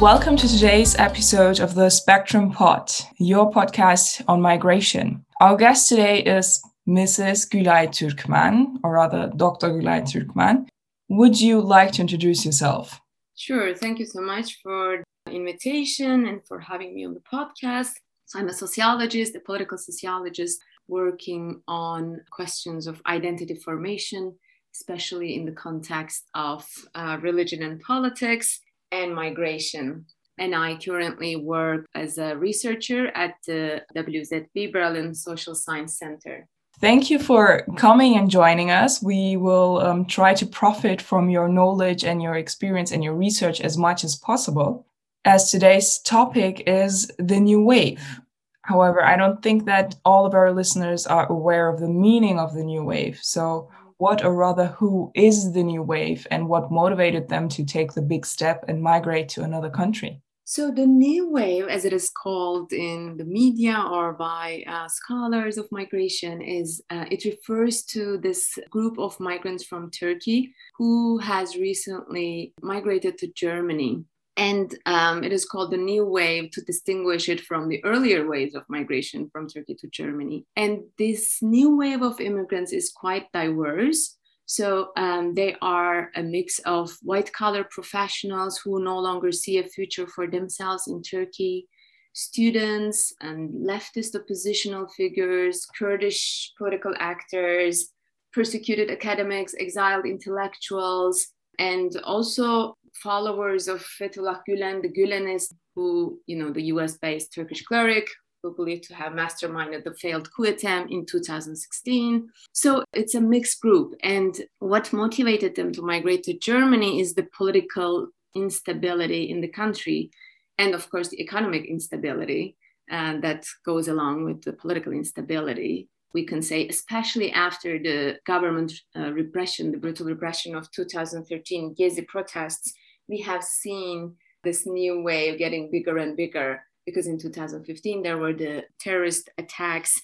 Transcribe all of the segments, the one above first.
Welcome to today's episode of the Spectrum Pod, your podcast on migration. Our guest today is Mrs. Gülay Türkmen, or rather Dr. Gülay Türkmen. Would you like to introduce yourself? Sure. Thank you so much for the invitation and for having me on the podcast. So I'm a sociologist, a political sociologist working on questions of identity formation, especially in the context of uh, religion and politics and migration. And I currently work as a researcher at the WZB Berlin Social Science Center. Thank you for coming and joining us. We will um, try to profit from your knowledge and your experience and your research as much as possible. As today's topic is the new wave. However, I don't think that all of our listeners are aware of the meaning of the new wave. So, what or rather who is the new wave and what motivated them to take the big step and migrate to another country? So, the new wave, as it is called in the media or by uh, scholars of migration, is uh, it refers to this group of migrants from Turkey who has recently migrated to Germany and um, it is called the new wave to distinguish it from the earlier waves of migration from Turkey to Germany. And this new wave of immigrants is quite diverse. So um, they are a mix of white collar professionals who no longer see a future for themselves in Turkey, students and leftist oppositional figures, Kurdish political actors, persecuted academics, exiled intellectuals, and also followers of Fethullah Gulen, the Gülenists, who, you know, the US based Turkish cleric who believed to have masterminded the failed coup attempt in 2016. So it's a mixed group. And what motivated them to migrate to Germany is the political instability in the country. And of course, the economic instability uh, that goes along with the political instability we can say, especially after the government uh, repression, the brutal repression of 2013 Gezi protests, we have seen this new wave getting bigger and bigger. Because in 2015 there were the terrorist attacks.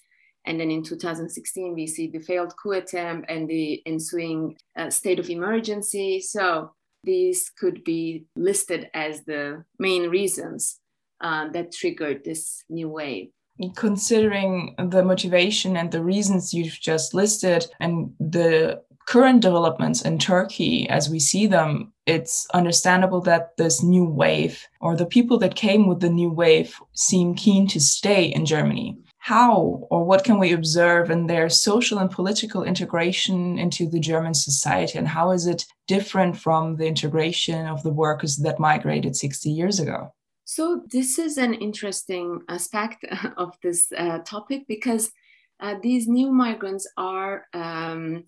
And then in 2016 we see the failed coup attempt and the ensuing uh, state of emergency. So these could be listed as the main reasons uh, that triggered this new wave considering the motivation and the reasons you've just listed and the current developments in Turkey as we see them, it's understandable that this new wave or the people that came with the new wave seem keen to stay in Germany. How or what can we observe in their social and political integration into the German society? And how is it different from the integration of the workers that migrated 60 years ago? So, this is an interesting aspect of this uh, topic because uh, these new migrants are um,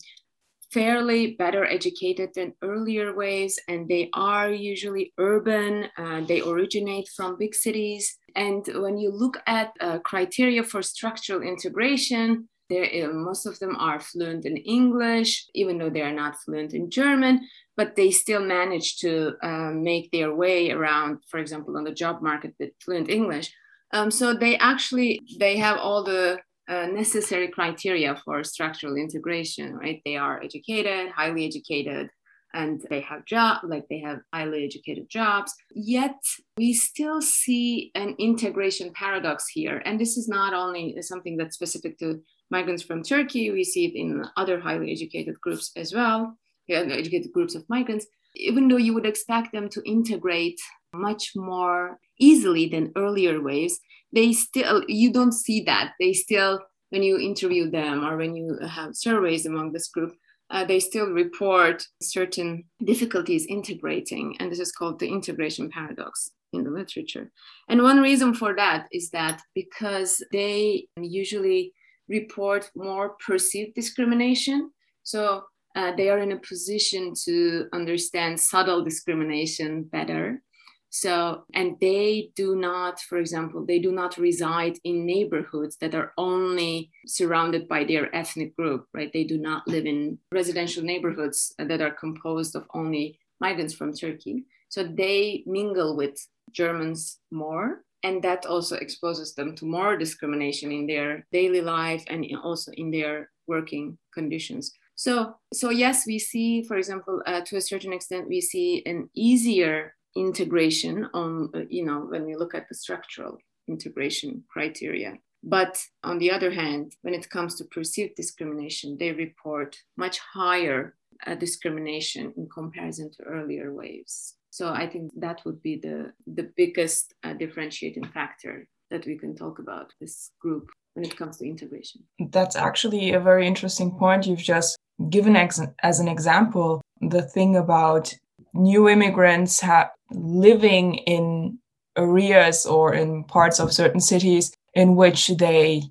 fairly better educated than earlier waves, and they are usually urban. Uh, they originate from big cities. And when you look at uh, criteria for structural integration, there, uh, most of them are fluent in English, even though they are not fluent in German but they still manage to um, make their way around, for example, on the job market with fluent English. Um, so they actually they have all the uh, necessary criteria for structural integration, right? They are educated, highly educated, and they have job like they have highly educated jobs. Yet we still see an integration paradox here, and this is not only something that's specific to migrants from Turkey. We see it in other highly educated groups as well educated groups of migrants, even though you would expect them to integrate much more easily than earlier waves, they still, you don't see that. They still, when you interview them or when you have surveys among this group, uh, they still report certain difficulties integrating. And this is called the integration paradox in the literature. And one reason for that is that because they usually report more perceived discrimination. So uh, they are in a position to understand subtle discrimination better. So, and they do not, for example, they do not reside in neighborhoods that are only surrounded by their ethnic group, right? They do not live in residential neighborhoods that are composed of only migrants from Turkey. So they mingle with Germans more. And that also exposes them to more discrimination in their daily life and also in their working conditions. So, so yes, we see, for example, uh, to a certain extent, we see an easier integration on, uh, you know, when we look at the structural integration criteria. But on the other hand, when it comes to perceived discrimination, they report much higher uh, discrimination in comparison to earlier waves. So I think that would be the, the biggest uh, differentiating factor that we can talk about this group when it comes to integration. That's actually a very interesting point you've just given ex- as an example. The thing about new immigrants ha- living in areas or in parts of certain cities in which they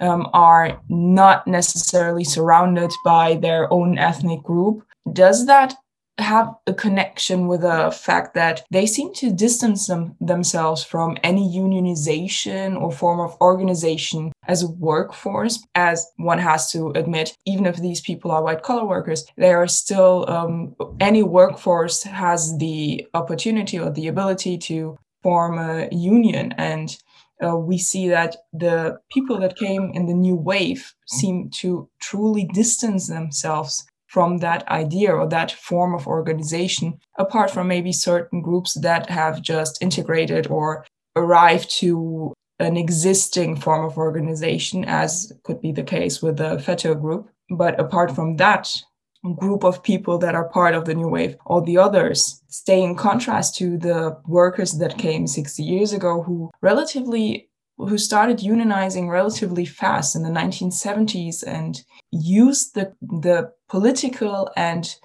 um, are not necessarily surrounded by their own ethnic group. Does that have a connection with the fact that they seem to distance them, themselves from any unionization or form of organization as a workforce, as one has to admit, even if these people are white collar workers, they are still, um, any workforce has the opportunity or the ability to form a union. And uh, we see that the people that came in the new wave seem to truly distance themselves from that idea or that form of organization, apart from maybe certain groups that have just integrated or arrived to an existing form of organization, as could be the case with the FETÖ group. But apart from that group of people that are part of the new wave, all the others stay in contrast to the workers that came 60 years ago who relatively who started unionizing relatively fast in the 1970s and used the, the political and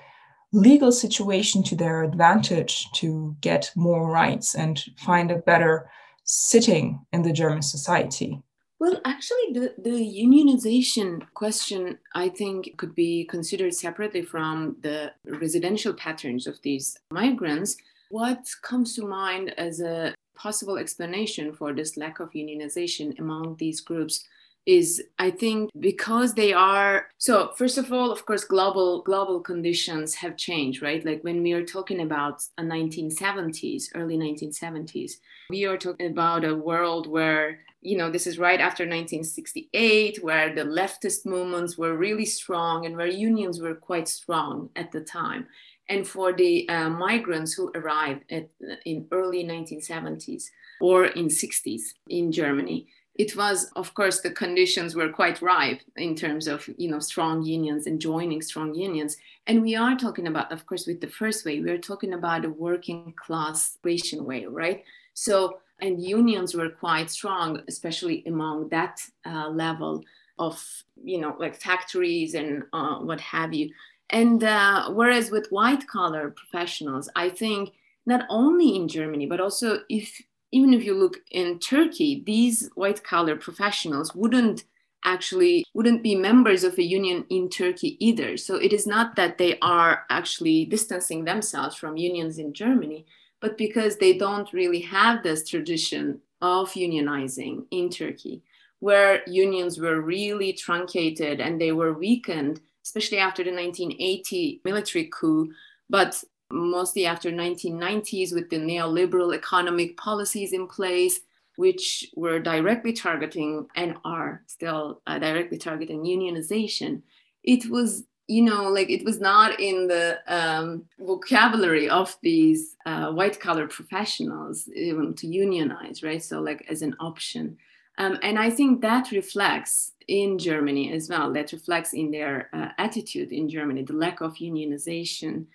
legal situation to their advantage to get more rights and find a better sitting in the German society. Well, actually, the, the unionization question, I think, could be considered separately from the residential patterns of these migrants. What comes to mind as a possible explanation for this lack of unionization among these groups is i think because they are so first of all of course global global conditions have changed right? Like when we are talking about a 1970s early 1970s we are talking about a world where you know this is right after 1968 where the leftist movements were really strong and where unions were quite strong at the time and for the uh, migrants who arrived at, in early 1970s or in 60s in Germany. It was, of course, the conditions were quite ripe in terms of, you know, strong unions and joining strong unions. And we are talking about, of course, with the first wave, we are talking about a working class creation wave, right? So, and unions were quite strong, especially among that uh, level of, you know, like factories and uh, what have you. And uh, whereas with white collar professionals, I think not only in Germany, but also if even if you look in Turkey, these white collar professionals wouldn't actually wouldn't be members of a union in Turkey either. So it is not that they are actually distancing themselves from unions in Germany, but because they don't really have this tradition of unionizing in Turkey, where unions were really truncated and they were weakened especially after the 1980 military coup, but mostly after 1990s with the neoliberal economic policies in place, which were directly targeting and are still uh, directly targeting unionization. It was you know, like it was not in the um, vocabulary of these uh, white collar professionals even to unionize, right? So, like as an option. Um, and I think that reflects in Germany as well, that reflects in their uh, attitude in Germany, the lack of unionization.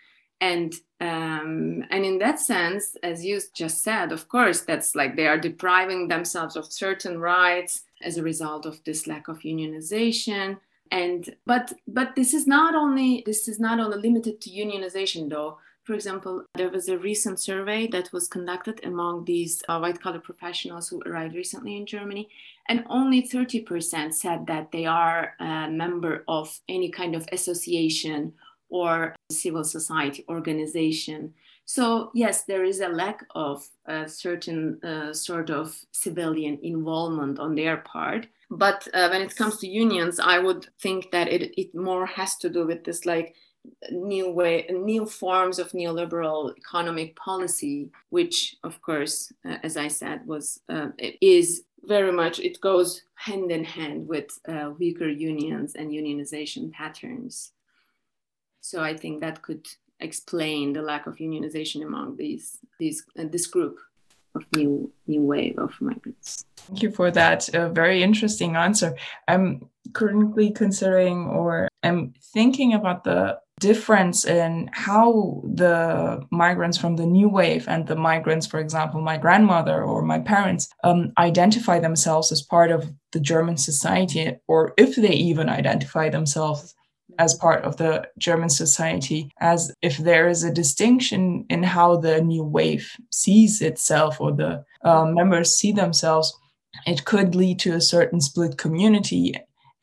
And um, and in that sense, as you just said, of course, that's like they are depriving themselves of certain rights as a result of this lack of unionization. And but but this is not only this is not only limited to unionization though for example, there was a recent survey that was conducted among these uh, white collar professionals who arrived recently in Germany, and only 30% said that they are a member of any kind of association or civil society organization. So, yes, there is a lack of a certain uh, sort of civilian involvement on their part. But uh, when it comes to unions, I would think that it, it more has to do with this like new way new forms of neoliberal economic policy which of course uh, as i said was uh, is very much it goes hand in hand with uh, weaker unions and unionization patterns so i think that could explain the lack of unionization among these these uh, this group of new new wave of migrants. Thank you for that uh, very interesting answer. I'm currently considering or I'm thinking about the difference in how the migrants from the new wave and the migrants, for example, my grandmother or my parents, um, identify themselves as part of the German society, or if they even identify themselves as part of the German society, as if there is a distinction in how the new wave sees itself or the uh, members see themselves. It could lead to a certain split community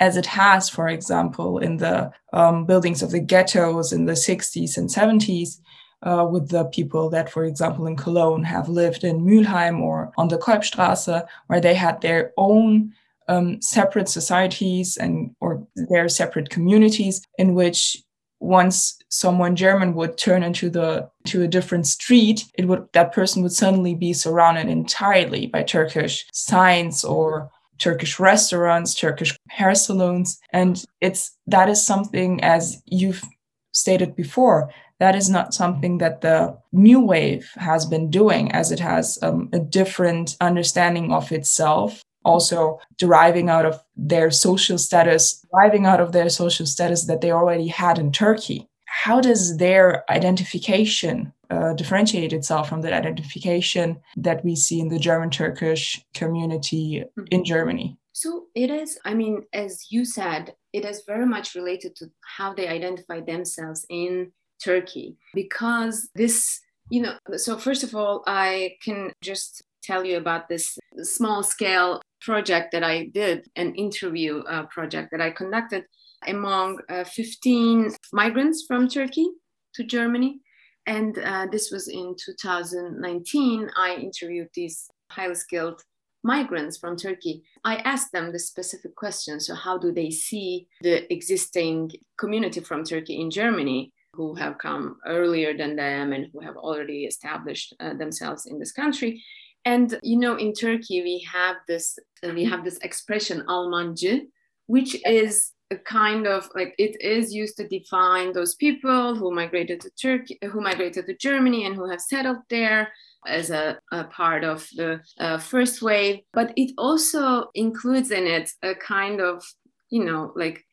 as it has, for example, in the um, buildings of the ghettos in the 60s and 70s, uh, with the people that, for example, in Cologne have lived in Mülheim or on the Keupstrasse, where they had their own um, separate societies and or their separate communities in which once someone German would turn into the to a different street, it would that person would suddenly be surrounded entirely by Turkish signs or Turkish restaurants, Turkish hair salons. And it's that is something, as you've stated before, that is not something that the new wave has been doing, as it has um, a different understanding of itself, also deriving out of their social status, deriving out of their social status that they already had in Turkey. How does their identification uh, differentiate itself from the identification that we see in the German Turkish community mm-hmm. in Germany? So it is, I mean, as you said, it is very much related to how they identify themselves in Turkey because this, you know, so first of all, I can just tell you about this small scale project that I did, an interview uh, project that I conducted among uh, 15 migrants from Turkey to Germany and uh, this was in 2019. I interviewed these highly skilled migrants from Turkey. I asked them the specific question. So, how do they see the existing community from Turkey in Germany? Who have come earlier than them and who have already established uh, themselves in this country, and you know, in Turkey we have this we have this expression Almancı, which is a kind of like it is used to define those people who migrated to Turkey, who migrated to Germany, and who have settled there as a, a part of the uh, first wave. But it also includes in it a kind of, you know, like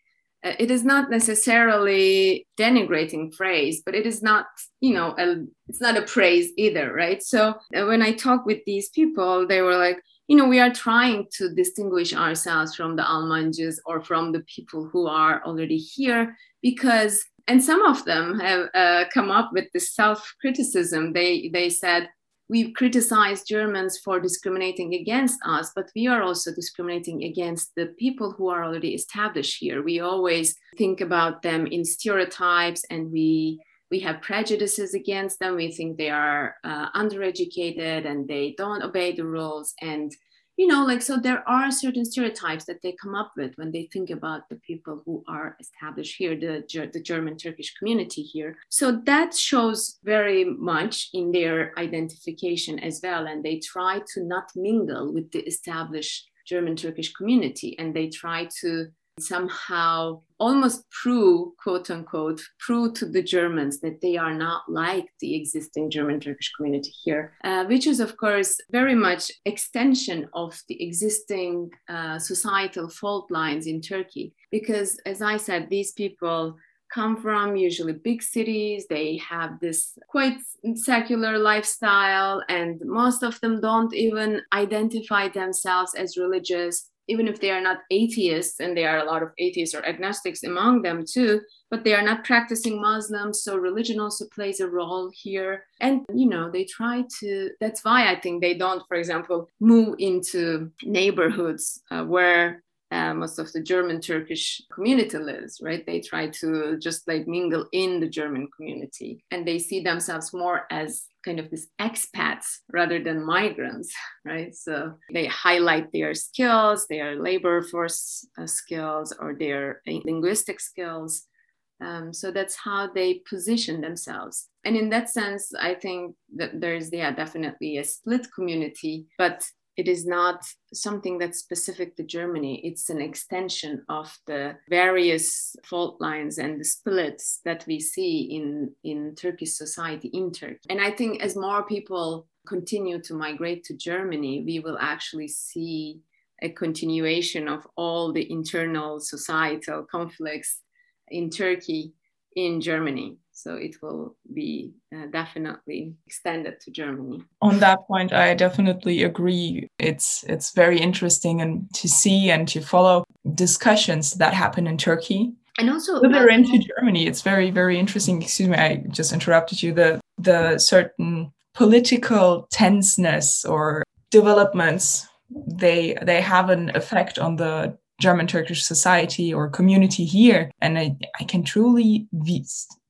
uh, it is not necessarily denigrating phrase but it is not you know a, it's not a praise either right so uh, when i talk with these people they were like you know, we are trying to distinguish ourselves from the Almancıs or from the people who are already here because, and some of them have uh, come up with this self-criticism. They they said we criticize Germans for discriminating against us, but we are also discriminating against the people who are already established here. We always think about them in stereotypes and we we have prejudices against them. We think they are uh, undereducated and they don't obey the rules. And, you know, like, so there are certain stereotypes that they come up with when they think about the people who are established here, the, the German Turkish community here. So that shows very much in their identification as well. And they try to not mingle with the established German Turkish community and they try to somehow almost prove, quote unquote, prove to the Germans that they are not like the existing German Turkish community here, uh, which is, of course, very much extension of the existing uh, societal fault lines in Turkey. Because, as I said, these people come from usually big cities. They have this quite secular lifestyle, and most of them don't even identify themselves as religious even if they are not atheists, and there are a lot of atheists or agnostics among them too, but they are not practicing Muslims, so religion also plays a role here. And you know, they try to. That's why I think they don't, for example, move into neighborhoods uh, where uh, most of the German Turkish community lives, right? They try to just like mingle in the German community and they see themselves more as kind of these expats rather than migrants, right? So they highlight their skills, their labor force uh, skills, or their linguistic skills. Um, so that's how they position themselves. And in that sense, I think that there's, yeah, definitely a split community, but it is not something that's specific to Germany. It's an extension of the various fault lines and the splits that we see in, in Turkish society in Turkey. And I think as more people continue to migrate to Germany, we will actually see a continuation of all the internal societal conflicts in Turkey in Germany. So it will be uh, definitely extended to Germany. On that point, I definitely agree. It's it's very interesting and to see and to follow discussions that happen in Turkey. And also further into Germany, it's very very interesting. Excuse me, I just interrupted you. The the certain political tenseness or developments they they have an effect on the German Turkish society or community here. And I, I can truly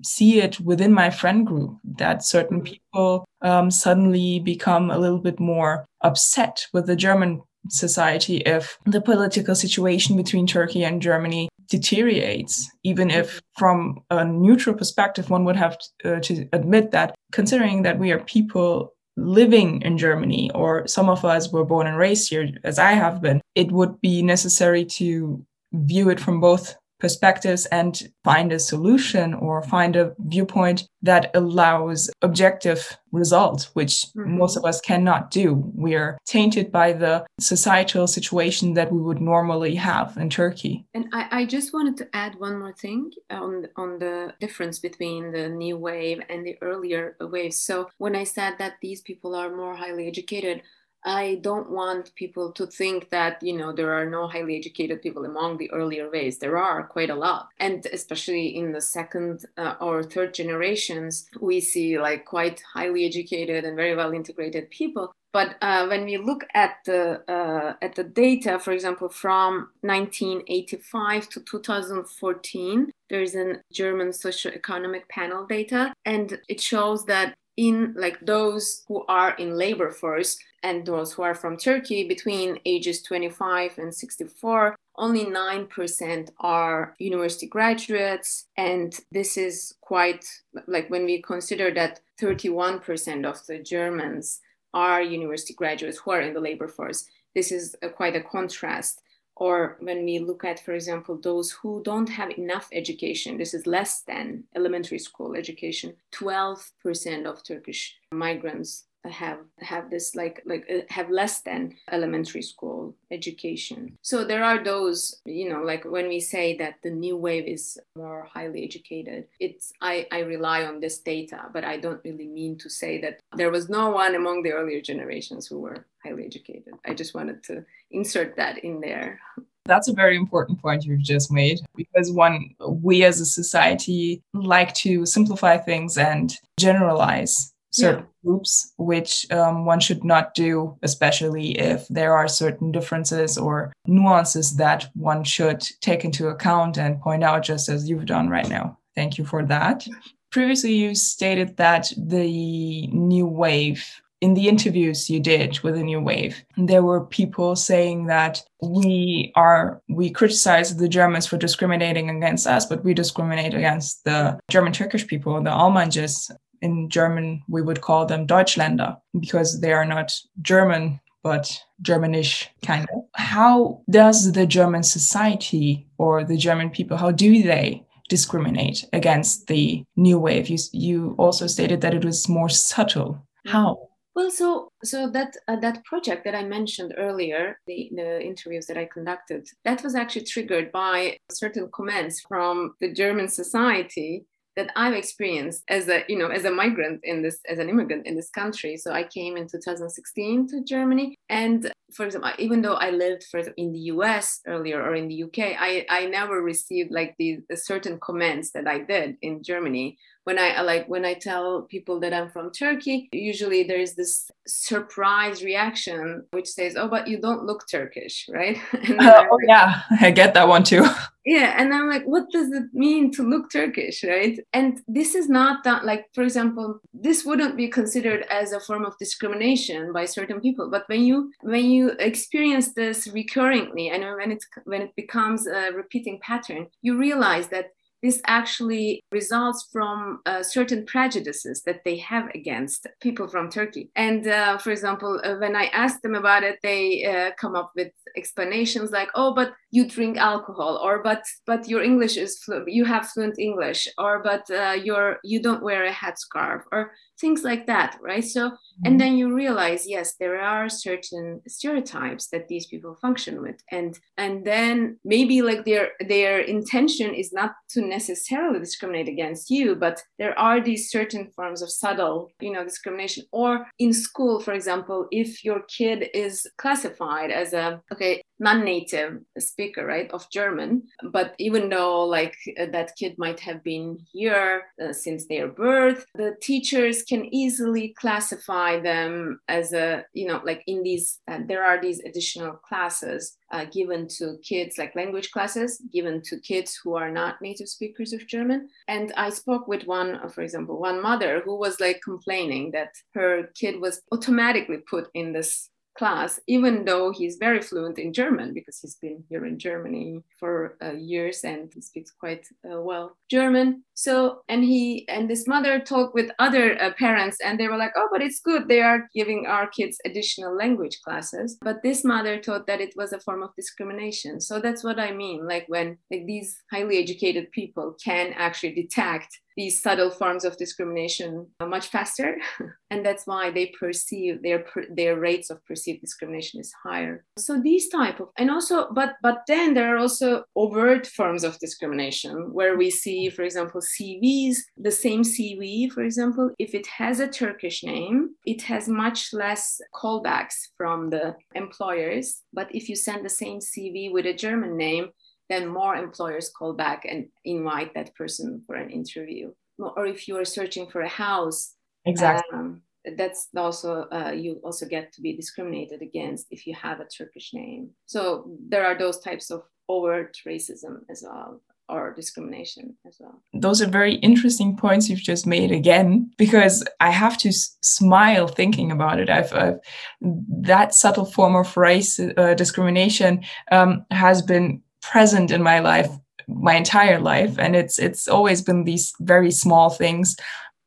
see it within my friend group that certain people um, suddenly become a little bit more upset with the German society if the political situation between Turkey and Germany deteriorates, even if from a neutral perspective, one would have to, uh, to admit that considering that we are people living in Germany, or some of us were born and raised here, as I have been, it would be necessary to view it from both perspectives and find a solution or find a viewpoint that allows objective results, which mm-hmm. most of us cannot do. We are tainted by the societal situation that we would normally have in Turkey. And I, I just wanted to add one more thing on, on the difference between the new wave and the earlier waves. So when I said that these people are more highly educated, I don't want people to think that, you know, there are no highly educated people among the earlier waves. There are quite a lot. And especially in the second uh, or third generations, we see like quite highly educated and very well integrated people. But uh, when we look at the uh, at the data, for example, from 1985 to 2014, there's a German socioeconomic panel data, and it shows that in like those who are in labor force and those who are from Turkey between ages 25 and 64, only 9% are university graduates. And this is quite like when we consider that 31% of the Germans are university graduates who are in the labor force. This is a, quite a contrast or when we look at, for example, those who don't have enough education, this is less than elementary school education, 12% of Turkish migrants have have this like like uh, have less than elementary school education. So there are those you know like when we say that the new wave is more highly educated it's i i rely on this data but i don't really mean to say that there was no one among the earlier generations who were highly educated. I just wanted to insert that in there. That's a very important point you've just made because one we as a society like to simplify things and generalize certain yeah. groups, which um, one should not do, especially if there are certain differences or nuances that one should take into account and point out, just as you've done right now. Thank you for that. Previously, you stated that the new wave in the interviews you did with the new wave there were people saying that we are we criticize the germans for discriminating against us but we discriminate against the german turkish people the almancıs in German, we would call them Deutschländer because they are not German, but Germanish kind of. How does the German society or the German people, how do they discriminate against the new wave? You, you also stated that it was more subtle. How? Well, so so that uh, that project that I mentioned earlier, the, the interviews that I conducted, that was actually triggered by certain comments from the German society that I've experienced as a you know as a migrant in this as an immigrant in this country. So I came in 2016 to Germany, and for example, even though I lived for in the U.S. earlier or in the U.K., I I never received like the, the certain comments that I did in Germany when I like when I tell people that I'm from Turkey, usually there is this surprise reaction which says, "Oh, but you don't look Turkish, right?" Uh, oh yeah, I get that one too. Yeah, and I'm like, what does it mean to look Turkish, right? And this is not that like, for example, this wouldn't be considered as a form of discrimination by certain people, but when you when you experience this recurringly and when it's when it becomes a repeating pattern, you realize that this actually results from uh, certain prejudices that they have against people from Turkey. And uh, for example, uh, when I ask them about it, they uh, come up with explanations like, "Oh, but you drink alcohol," or "But but your English is flu- you have fluent English," or "But uh, you're you don't wear a headscarf," or things like that, right? So and mm-hmm. then you realize yes there are certain stereotypes that these people function with and and then maybe like their their intention is not to necessarily discriminate against you but there are these certain forms of subtle you know discrimination or in school for example if your kid is classified as a okay non-native speaker right of german. But even though like uh, that kid might have been here uh, since their birth the teachers can easily classify them as a you know like in these uh, there are these additional classes uh, given to kids like language classes given to kids who are not native speakers of german. And i spoke with one uh, for example one mother who was like complaining that her kid was automatically put in this class, even though he's very fluent in German because he's been here in Germany for uh, years and he speaks quite uh, well German. So, and he and this mother talked with other uh, parents and they were like, oh, but it's good. They are giving our kids additional language classes. But this mother thought that it was a form of discrimination. So that's what I mean. Like when like these highly educated people can actually detect these subtle forms of discrimination much faster. And that's why they perceive their their rates of perceived discrimination is higher. So these type of and also but but then there are also overt forms of discrimination where we see for example cvs the same cv for example if it has a turkish name it has much less callbacks from the employers. But if you send the same cv with a german name then more employers call back and invite that person for an interview. Or if you are searching for a house, exactly. Um, that's also uh, you also get to be discriminated against if you have a Turkish name. So there are those types of overt racism as well or discrimination as well. Those are very interesting points you've just made again, because I have to s- smile thinking about it. I've, I've, that subtle form of race uh, discrimination um, has been present in my life my entire life. And it's it's always been these very small things.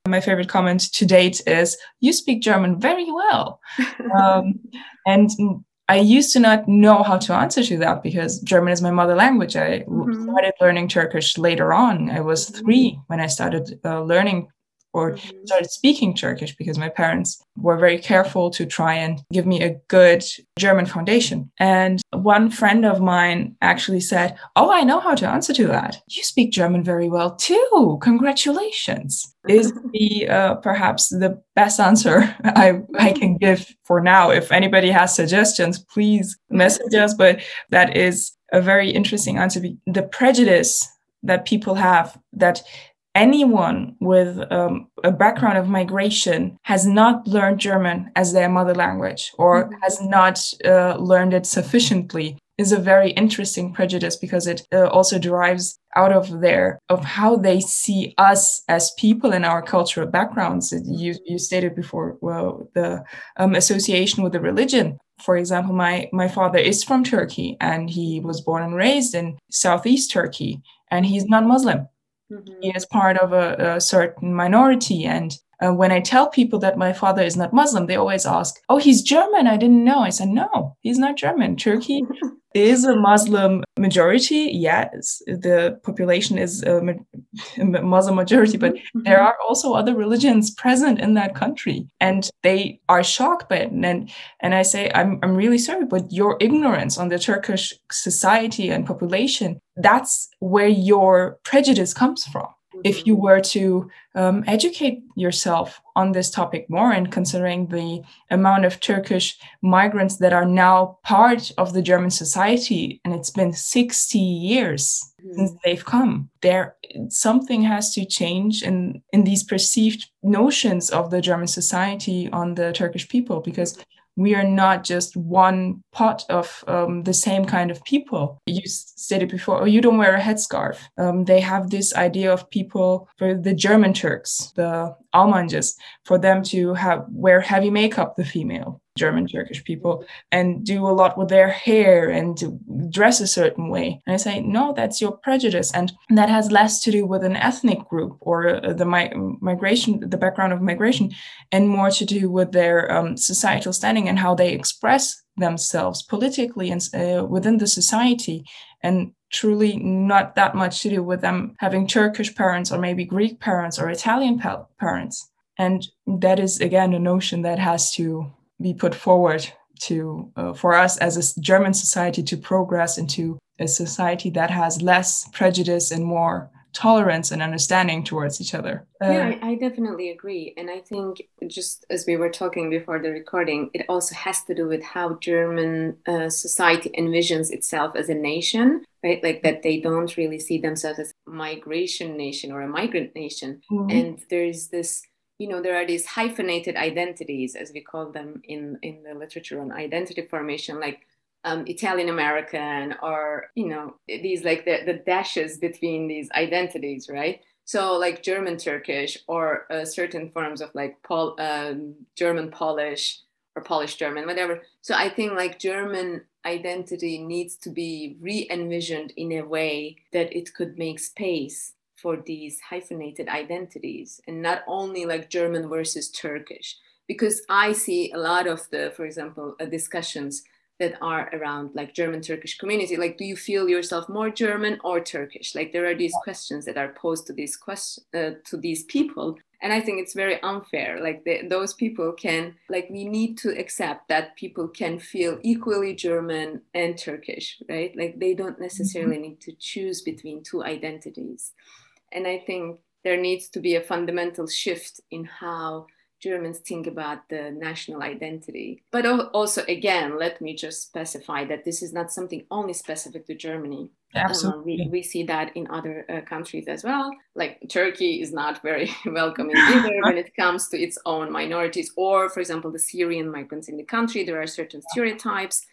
My favorite comment to date is you speak german very well. Um, and i used to not know how to answer to that because german is my mother language. I mm-hmm. started learning turkish later on. I was mm-hmm. three when i started uh, learning or mm-hmm. started speaking Turkish because my parents were very careful to try and give me a good German foundation. And one friend of mine actually said, Oh, I know how to answer to that. You speak German very well too. Congratulations. Is the uh, perhaps the best answer I, I can give for now. If anybody has suggestions, please message us. But that is a very interesting answer. The prejudice that people have that anyone with um, a background of migration has not learned German as their mother language or mm-hmm. has not uh, learned it sufficiently is a very interesting prejudice because it uh, also derives out of there of how they see us as people in our cultural backgrounds. You, you stated before, well, the um, association with the religion. For example, my, my father is from Turkey and he was born and raised in Southeast Turkey and he's non-Muslim. Mm-hmm. He is part of a, a certain minority. And uh, when I tell people that my father is not Muslim, they always ask, Oh, he's German. I didn't know. I said, No, he's not German. Turkey is a Muslim majority. Yes, the population is a Muslim majority, but mm-hmm. there are also other religions present in that country, and they are shocked by it. And and I say, I'm I'm really sorry, but your ignorance on the Turkish society and population that's where your prejudice comes from if you were to um, educate yourself on this topic more and considering the amount of Turkish migrants that are now part of the German society, and it's been 60 years mm-hmm. since they've come, there something has to change in, in these perceived notions of the German society on the Turkish people because we are not just one pot of um, the same kind of people. You said it before, oh, you don't wear a headscarf. Um, they have this idea of people, for the German Turks, the Almancıs, for them to have wear heavy makeup, the female. German Turkish people and do a lot with their hair and dress a certain way. And I say, no, that's your prejudice. And that has less to do with an ethnic group or uh, the mi- migration, the background of migration, and more to do with their um, societal standing and how they express themselves politically and uh, within the society. And truly not that much to do with them having Turkish parents or maybe Greek parents or Italian pa- parents. And that is, again, a notion that has to be put forward to uh, for us as a German society to progress into a society that has less prejudice and more tolerance and understanding towards each other. Uh, yeah, I, I, definitely agree. And I think, just as we were talking before the recording, it also has to do with how German uh, society envisions itself as a nation, right? Like that they don't really see themselves as a migration nation or a migrant nation. Mm-hmm. And there's this you know there are these hyphenated identities as we call them in in the literature on identity formation like um, Italian American or you know these like the, the dashes between these identities right? So like German Turkish or uh, certain forms of like Pol- um, German Polish or Polish German whatever. So I think like German identity needs to be re-envisioned in a way that it could make space for these hyphenated identities and not only like German versus Turkish. Because I see a lot of the, for example, uh, discussions that are around like German Turkish community. Like, do you feel yourself more German or Turkish? Like, there are these questions that are posed to these questions uh, to these people, and I think it's very unfair. Like, those people can like we need to accept that people can feel equally German and Turkish, right? Like, they don't necessarily mm-hmm. need to choose between two identities. And I think there needs to be a fundamental shift in how Germans think about the national identity. But also, again, let me just specify that this is not something only specific to Germany. Absolutely. Um, we, we see that in other uh, countries as well. Like Turkey is not very welcoming either when it comes to its own minorities, or, for example, the Syrian migrants in the country. There are certain stereotypes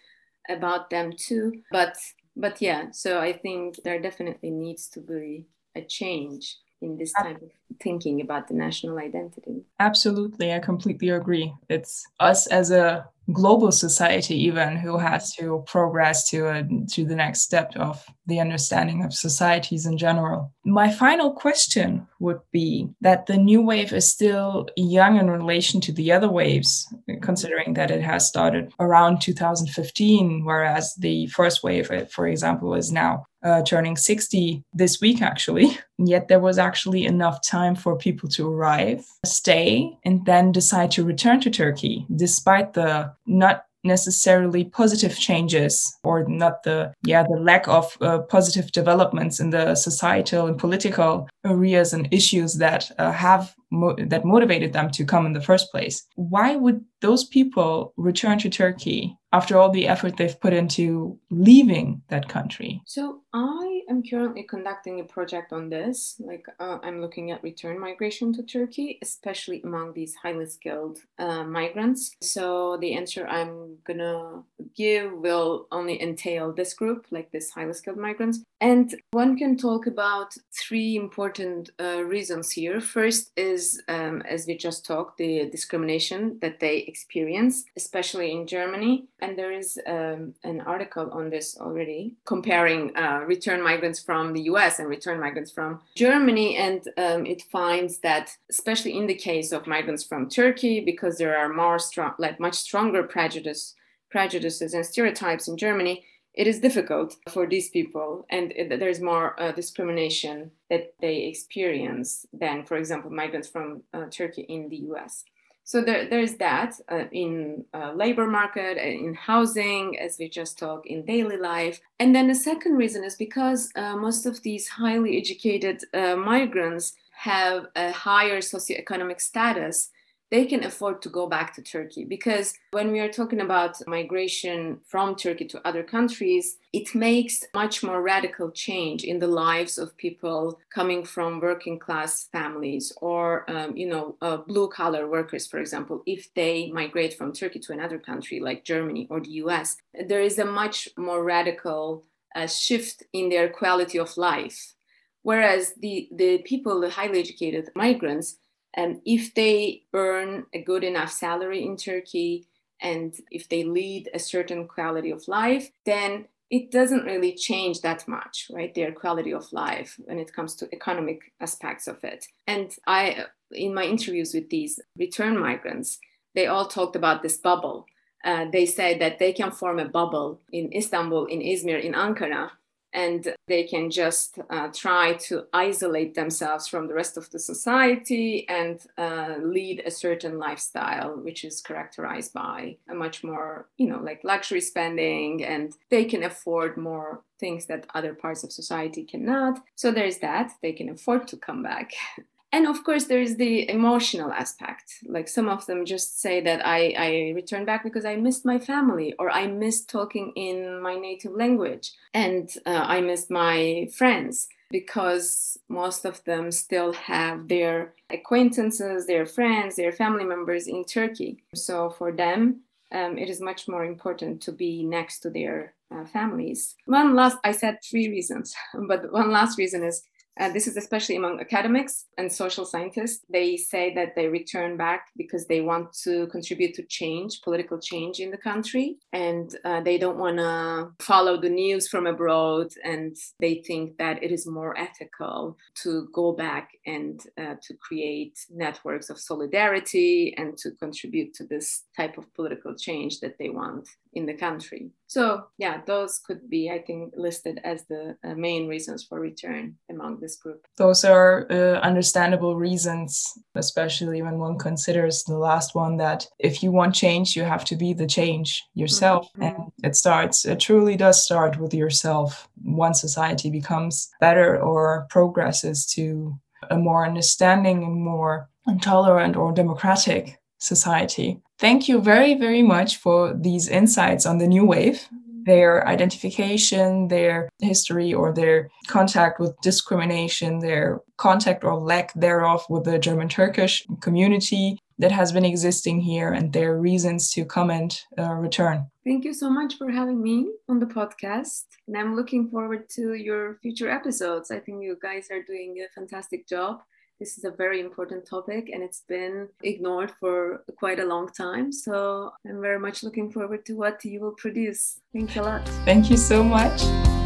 about them too. But but yeah, so I think there definitely needs to be a change in this type of thinking about the national identity. Absolutely, I completely agree. It's us as a global society even who has to progress to a, to the next step of the understanding of societies in general. My final question would be that the new wave is still young in relation to the other waves, considering that it has started around 2015, whereas the first wave, for example, is now uh, turning 60 this week, actually. Yet there was actually enough time for people to arrive, stay, and then decide to return to Turkey, despite the not necessarily positive changes or not the yeah the lack of uh, positive developments in the societal and political areas and issues that uh, have mo- that motivated them to come in the first place why would those people return to turkey after all the effort they've put into leaving that country. So i am currently conducting a project on this like uh, i'm looking at return migration to turkey especially among these highly skilled uh, migrants. So the answer i'm gonna give will only entail this group like this highly skilled migrants. And one can talk about three important uh, reasons here. First is um, as we just talked the discrimination that they experience especially in germany. And there is um, an article on this already comparing uh, return migrants from the US and return migrants from Germany. And um, it finds that, especially in the case of migrants from Turkey, because there are more strong, like much stronger prejudice, prejudices and stereotypes in Germany, it is difficult for these people. And there's more uh, discrimination that they experience than for example migrants from uh, turkey in the us so there, there's that uh, in uh, labor market, uh, in housing, as we just talked, in daily life. And then the second reason is because uh, most of these highly educated uh, migrants have a higher socioeconomic status they can afford to go back to Turkey. Because when we are talking about migration from Turkey to other countries, it makes much more radical change in the lives of people coming from working class families or, um, you know, uh, blue collar workers, for example, if they migrate from Turkey to another country like Germany or the US, there is a much more radical uh, shift in their quality of life. Whereas the, the people, the highly educated migrants, and if they earn a good enough salary in Turkey and if they lead a certain quality of life, then it doesn't really change that much, right? Their quality of life when it comes to economic aspects of it. And I, in my interviews with these return migrants, they all talked about this bubble. Uh, they said that they can form a bubble in Istanbul, in Izmir, in Ankara, and they can just uh, try to isolate themselves from the rest of the society and uh, lead a certain lifestyle which is characterized by a much more you know like luxury spending and they can afford more things that other parts of society cannot. So there's that. They can afford to come back and of course there's the emotional aspect. Like some of them just say that i i returned back because i missed my family or i missed talking in my native language and uh, i missed my friends because most of them still have their acquaintances their friends their family members in turkey. So for them um, it is much more important to be next to their uh, families. One last i said three reasons but one last reason is uh, this is especially among academics and social scientists. They say that they return back because they want to contribute to change, political change in the country, and uh, they don't want to follow the news from abroad. And they think that it is more ethical to go back and uh, to create networks of solidarity and to contribute to this type of political change that they want in the country. So, yeah, those could be, I think, listed as the uh, main reasons for return among this group. Those are uh, understandable reasons, especially when one considers the last one that if you want change, you have to be the change yourself. Mm-hmm. And it starts, it truly does start with yourself. Once society becomes better or progresses to a more understanding and more tolerant or democratic society. Thank you very, very much for these insights on the new wave, their identification, their history, or their contact with discrimination, their contact or lack thereof with the German Turkish community that has been existing here, and their reasons to come and uh, return. Thank you so much for having me on the podcast. And I'm looking forward to your future episodes. I think you guys are doing a fantastic job this is a very important topic and it's been ignored for quite a long time. So I'm very much looking forward to what you will produce. Thanks a lot. Thank you so much.